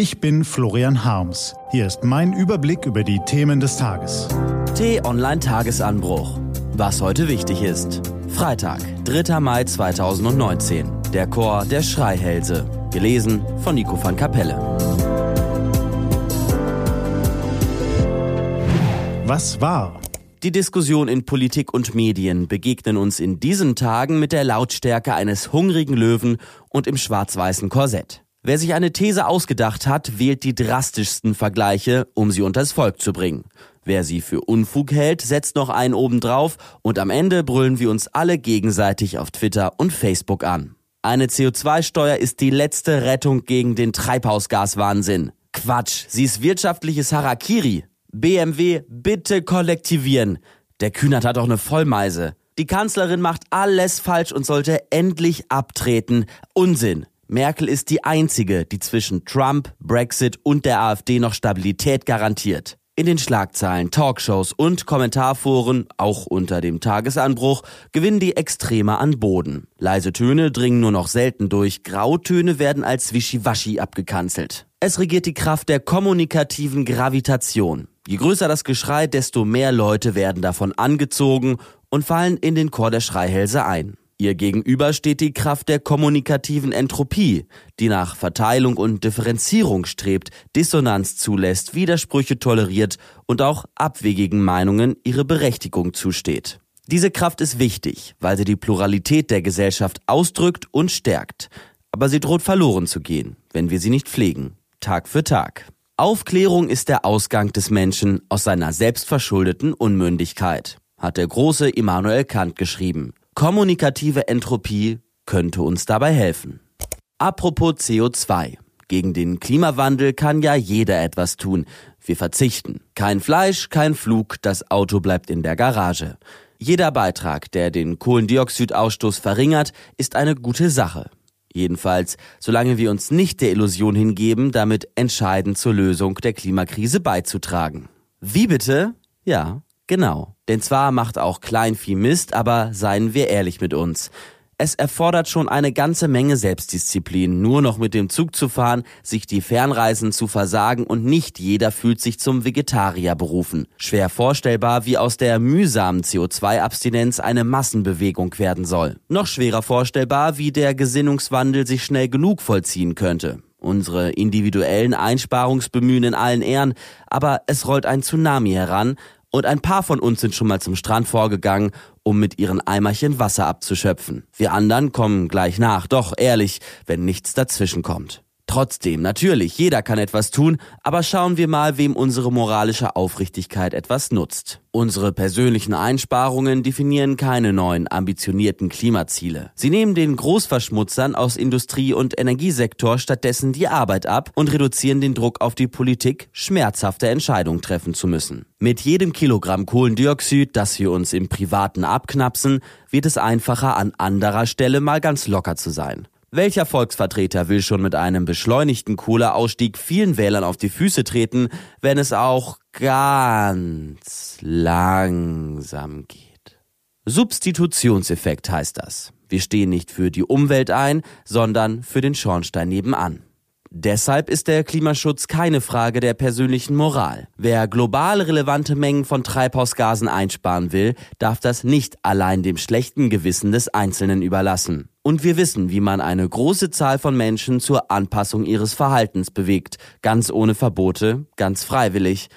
Ich bin Florian Harms. Hier ist mein Überblick über die Themen des Tages. T-Online Tagesanbruch. Was heute wichtig ist. Freitag, 3. Mai 2019. Der Chor der Schreihälse. Gelesen von Nico van Kapelle. Was war? Die Diskussion in Politik und Medien begegnen uns in diesen Tagen mit der Lautstärke eines hungrigen Löwen und im schwarz-weißen Korsett. Wer sich eine These ausgedacht hat, wählt die drastischsten Vergleiche, um sie unters Volk zu bringen. Wer sie für Unfug hält, setzt noch einen obendrauf und am Ende brüllen wir uns alle gegenseitig auf Twitter und Facebook an. Eine CO2-Steuer ist die letzte Rettung gegen den Treibhausgaswahnsinn. Quatsch, sie ist wirtschaftliches Harakiri. BMW, bitte kollektivieren. Der Kühnert hat doch eine Vollmeise. Die Kanzlerin macht alles falsch und sollte endlich abtreten. Unsinn. Merkel ist die einzige, die zwischen Trump, Brexit und der AfD noch Stabilität garantiert. In den Schlagzeilen, Talkshows und Kommentarforen, auch unter dem Tagesanbruch, gewinnen die Extreme an Boden. Leise Töne dringen nur noch selten durch, Grautöne werden als Wischiwaschi abgekanzelt. Es regiert die Kraft der kommunikativen Gravitation. Je größer das Geschrei, desto mehr Leute werden davon angezogen und fallen in den Chor der Schreihälse ein. Ihr gegenüber steht die Kraft der kommunikativen Entropie, die nach Verteilung und Differenzierung strebt, Dissonanz zulässt, Widersprüche toleriert und auch abwegigen Meinungen ihre Berechtigung zusteht. Diese Kraft ist wichtig, weil sie die Pluralität der Gesellschaft ausdrückt und stärkt. Aber sie droht verloren zu gehen, wenn wir sie nicht pflegen. Tag für Tag. Aufklärung ist der Ausgang des Menschen aus seiner selbstverschuldeten Unmündigkeit, hat der große Immanuel Kant geschrieben. Kommunikative Entropie könnte uns dabei helfen. Apropos CO2. Gegen den Klimawandel kann ja jeder etwas tun. Wir verzichten. Kein Fleisch, kein Flug, das Auto bleibt in der Garage. Jeder Beitrag, der den Kohlendioxidausstoß verringert, ist eine gute Sache. Jedenfalls, solange wir uns nicht der Illusion hingeben, damit entscheidend zur Lösung der Klimakrise beizutragen. Wie bitte? Ja, Genau. Denn zwar macht auch Kleinvieh Mist, aber seien wir ehrlich mit uns. Es erfordert schon eine ganze Menge Selbstdisziplin, nur noch mit dem Zug zu fahren, sich die Fernreisen zu versagen und nicht jeder fühlt sich zum Vegetarier berufen. Schwer vorstellbar, wie aus der mühsamen CO2-Abstinenz eine Massenbewegung werden soll. Noch schwerer vorstellbar, wie der Gesinnungswandel sich schnell genug vollziehen könnte. Unsere individuellen Einsparungsbemühen in allen Ehren, aber es rollt ein Tsunami heran und ein paar von uns sind schon mal zum Strand vorgegangen, um mit ihren Eimerchen Wasser abzuschöpfen. Wir anderen kommen gleich nach, doch ehrlich, wenn nichts dazwischen kommt. Trotzdem, natürlich, jeder kann etwas tun, aber schauen wir mal, wem unsere moralische Aufrichtigkeit etwas nutzt. Unsere persönlichen Einsparungen definieren keine neuen ambitionierten Klimaziele. Sie nehmen den Großverschmutzern aus Industrie- und Energiesektor stattdessen die Arbeit ab und reduzieren den Druck auf die Politik, schmerzhafte Entscheidungen treffen zu müssen. Mit jedem Kilogramm Kohlendioxid, das wir uns im Privaten abknapsen, wird es einfacher, an anderer Stelle mal ganz locker zu sein. Welcher Volksvertreter will schon mit einem beschleunigten Kohleausstieg vielen Wählern auf die Füße treten, wenn es auch ganz langsam geht? Substitutionseffekt heißt das. Wir stehen nicht für die Umwelt ein, sondern für den Schornstein nebenan. Deshalb ist der Klimaschutz keine Frage der persönlichen Moral. Wer global relevante Mengen von Treibhausgasen einsparen will, darf das nicht allein dem schlechten Gewissen des Einzelnen überlassen. Und wir wissen, wie man eine große Zahl von Menschen zur Anpassung ihres Verhaltens bewegt, ganz ohne Verbote, ganz freiwillig,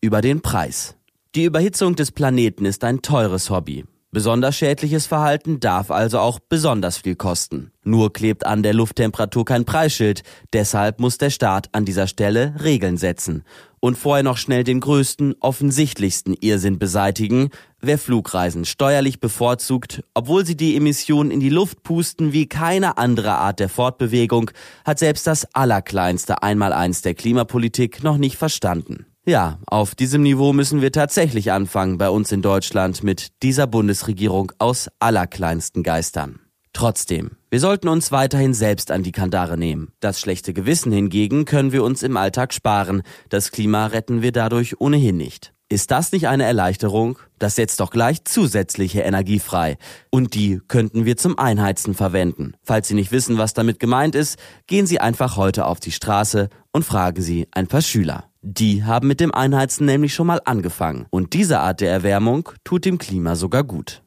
über den Preis. Die Überhitzung des Planeten ist ein teures Hobby. Besonders schädliches Verhalten darf also auch besonders viel kosten. Nur klebt an der Lufttemperatur kein Preisschild, deshalb muss der Staat an dieser Stelle Regeln setzen und vorher noch schnell den größten, offensichtlichsten Irrsinn beseitigen, wer Flugreisen steuerlich bevorzugt, obwohl sie die Emissionen in die Luft pusten wie keine andere Art der Fortbewegung, hat selbst das allerkleinste Einmaleins der Klimapolitik noch nicht verstanden. Ja, auf diesem Niveau müssen wir tatsächlich anfangen bei uns in Deutschland mit dieser Bundesregierung aus allerkleinsten Geistern. Trotzdem, wir sollten uns weiterhin selbst an die Kandare nehmen. Das schlechte Gewissen hingegen können wir uns im Alltag sparen. Das Klima retten wir dadurch ohnehin nicht. Ist das nicht eine Erleichterung? Das setzt doch gleich zusätzliche Energie frei. Und die könnten wir zum Einheizen verwenden. Falls Sie nicht wissen, was damit gemeint ist, gehen Sie einfach heute auf die Straße und fragen Sie ein paar Schüler. Die haben mit dem Einheizen nämlich schon mal angefangen. Und diese Art der Erwärmung tut dem Klima sogar gut.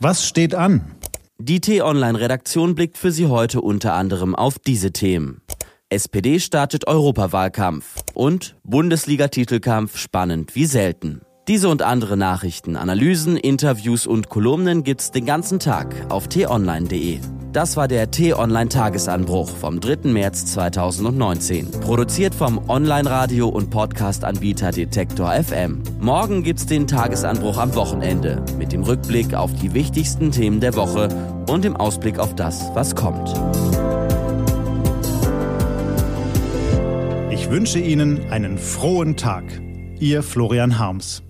Was steht an? Die T-Online-Redaktion blickt für Sie heute unter anderem auf diese Themen. SPD startet Europawahlkampf und Bundesliga-Titelkampf spannend wie selten. Diese und andere Nachrichten, Analysen, Interviews und Kolumnen gibt's den ganzen Tag auf t-online.de. Das war der T-Online-Tagesanbruch vom 3. März 2019. Produziert vom Online-Radio- und Podcast-Anbieter Detektor FM. Morgen gibt's den Tagesanbruch am Wochenende mit dem Rückblick auf die wichtigsten Themen der Woche und dem Ausblick auf das, was kommt. Ich wünsche Ihnen einen frohen Tag. Ihr Florian Harms.